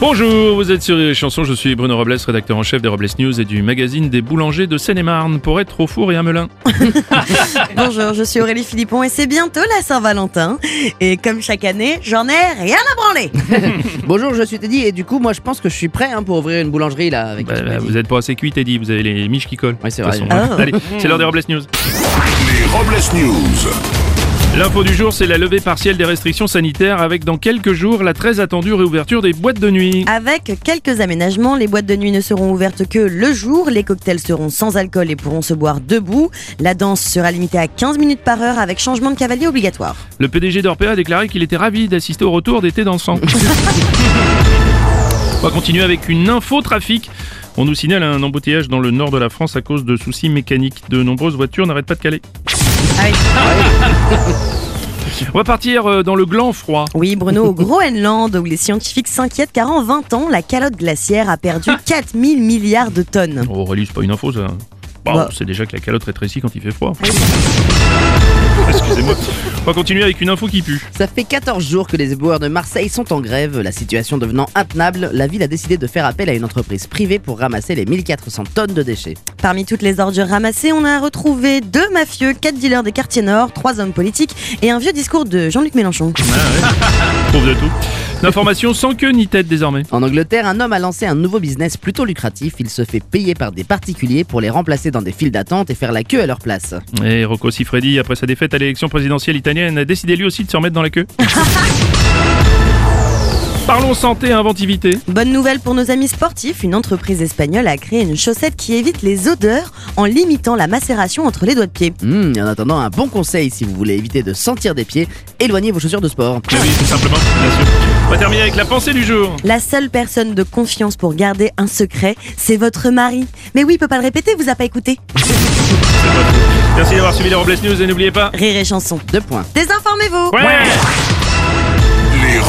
Bonjour, vous êtes sur les chansons, je suis Bruno Robles, rédacteur en chef des Robles News et du magazine des boulangers de Seine-et-Marne pour être au four et à Melun. Bonjour, je suis Aurélie Philippon et c'est bientôt la Saint-Valentin. Et comme chaque année, j'en ai rien à branler. Bonjour, je suis Teddy et du coup, moi je pense que je suis prêt hein, pour ouvrir une boulangerie là. Avec Bah, bah, vous êtes pas assez cuit, Teddy, vous avez les miches qui collent. Ouais, c'est vrai. façon, hein. Ah. Allez, c'est l'heure des Robles News. Les Robles News. L'info du jour, c'est la levée partielle des restrictions sanitaires avec dans quelques jours la très attendue réouverture des boîtes de nuit. Avec quelques aménagements, les boîtes de nuit ne seront ouvertes que le jour, les cocktails seront sans alcool et pourront se boire debout, la danse sera limitée à 15 minutes par heure avec changement de cavalier obligatoire. Le PDG d'Orpea a déclaré qu'il était ravi d'assister au retour d'été dansant. On va continuer avec une info trafic. On nous signale un embouteillage dans le nord de la France à cause de soucis mécaniques. De nombreuses voitures n'arrêtent pas de caler. On va partir euh, dans le gland froid. Oui, Bruno, au Groenland, où les scientifiques s'inquiètent car en 20 ans, la calotte glaciaire a perdu 4000 milliards de tonnes. Oh, Aurélie, c'est pas une info ça. Bah. c'est déjà que la calotte rétrécit quand il fait froid. Excusez-moi. On va continuer avec une info qui pue. Ça fait 14 jours que les éboueurs de Marseille sont en grève. La situation devenant intenable, la ville a décidé de faire appel à une entreprise privée pour ramasser les 1400 tonnes de déchets. Parmi toutes les ordures ramassées, on a retrouvé deux mafieux, quatre dealers des quartiers nord, trois hommes politiques et un vieux discours de Jean-Luc Mélenchon. Trouve de tout. L'information sans queue ni tête désormais. En Angleterre, un homme a lancé un nouveau business plutôt lucratif. Il se fait payer par des particuliers pour les remplacer dans des files d'attente et faire la queue à leur place. Et Rocco Siffredi, après sa défaite à l'élection présidentielle italienne, a décidé lui aussi de se remettre dans la queue. Parlons santé et inventivité. Bonne nouvelle pour nos amis sportifs, une entreprise espagnole a créé une chaussette qui évite les odeurs en limitant la macération entre les doigts de pied. Hmm, et en attendant, un bon conseil si vous voulez éviter de sentir des pieds, éloignez vos chaussures de sport. Oui, tout simplement, bien sûr. On va terminer avec la pensée du jour. La seule personne de confiance pour garder un secret, c'est votre mari. Mais oui, il peut pas le répéter, vous a pas écouté. Merci d'avoir suivi les Robles News et n'oubliez pas. Rire et chanson. Deux points. Désinformez-vous Ouais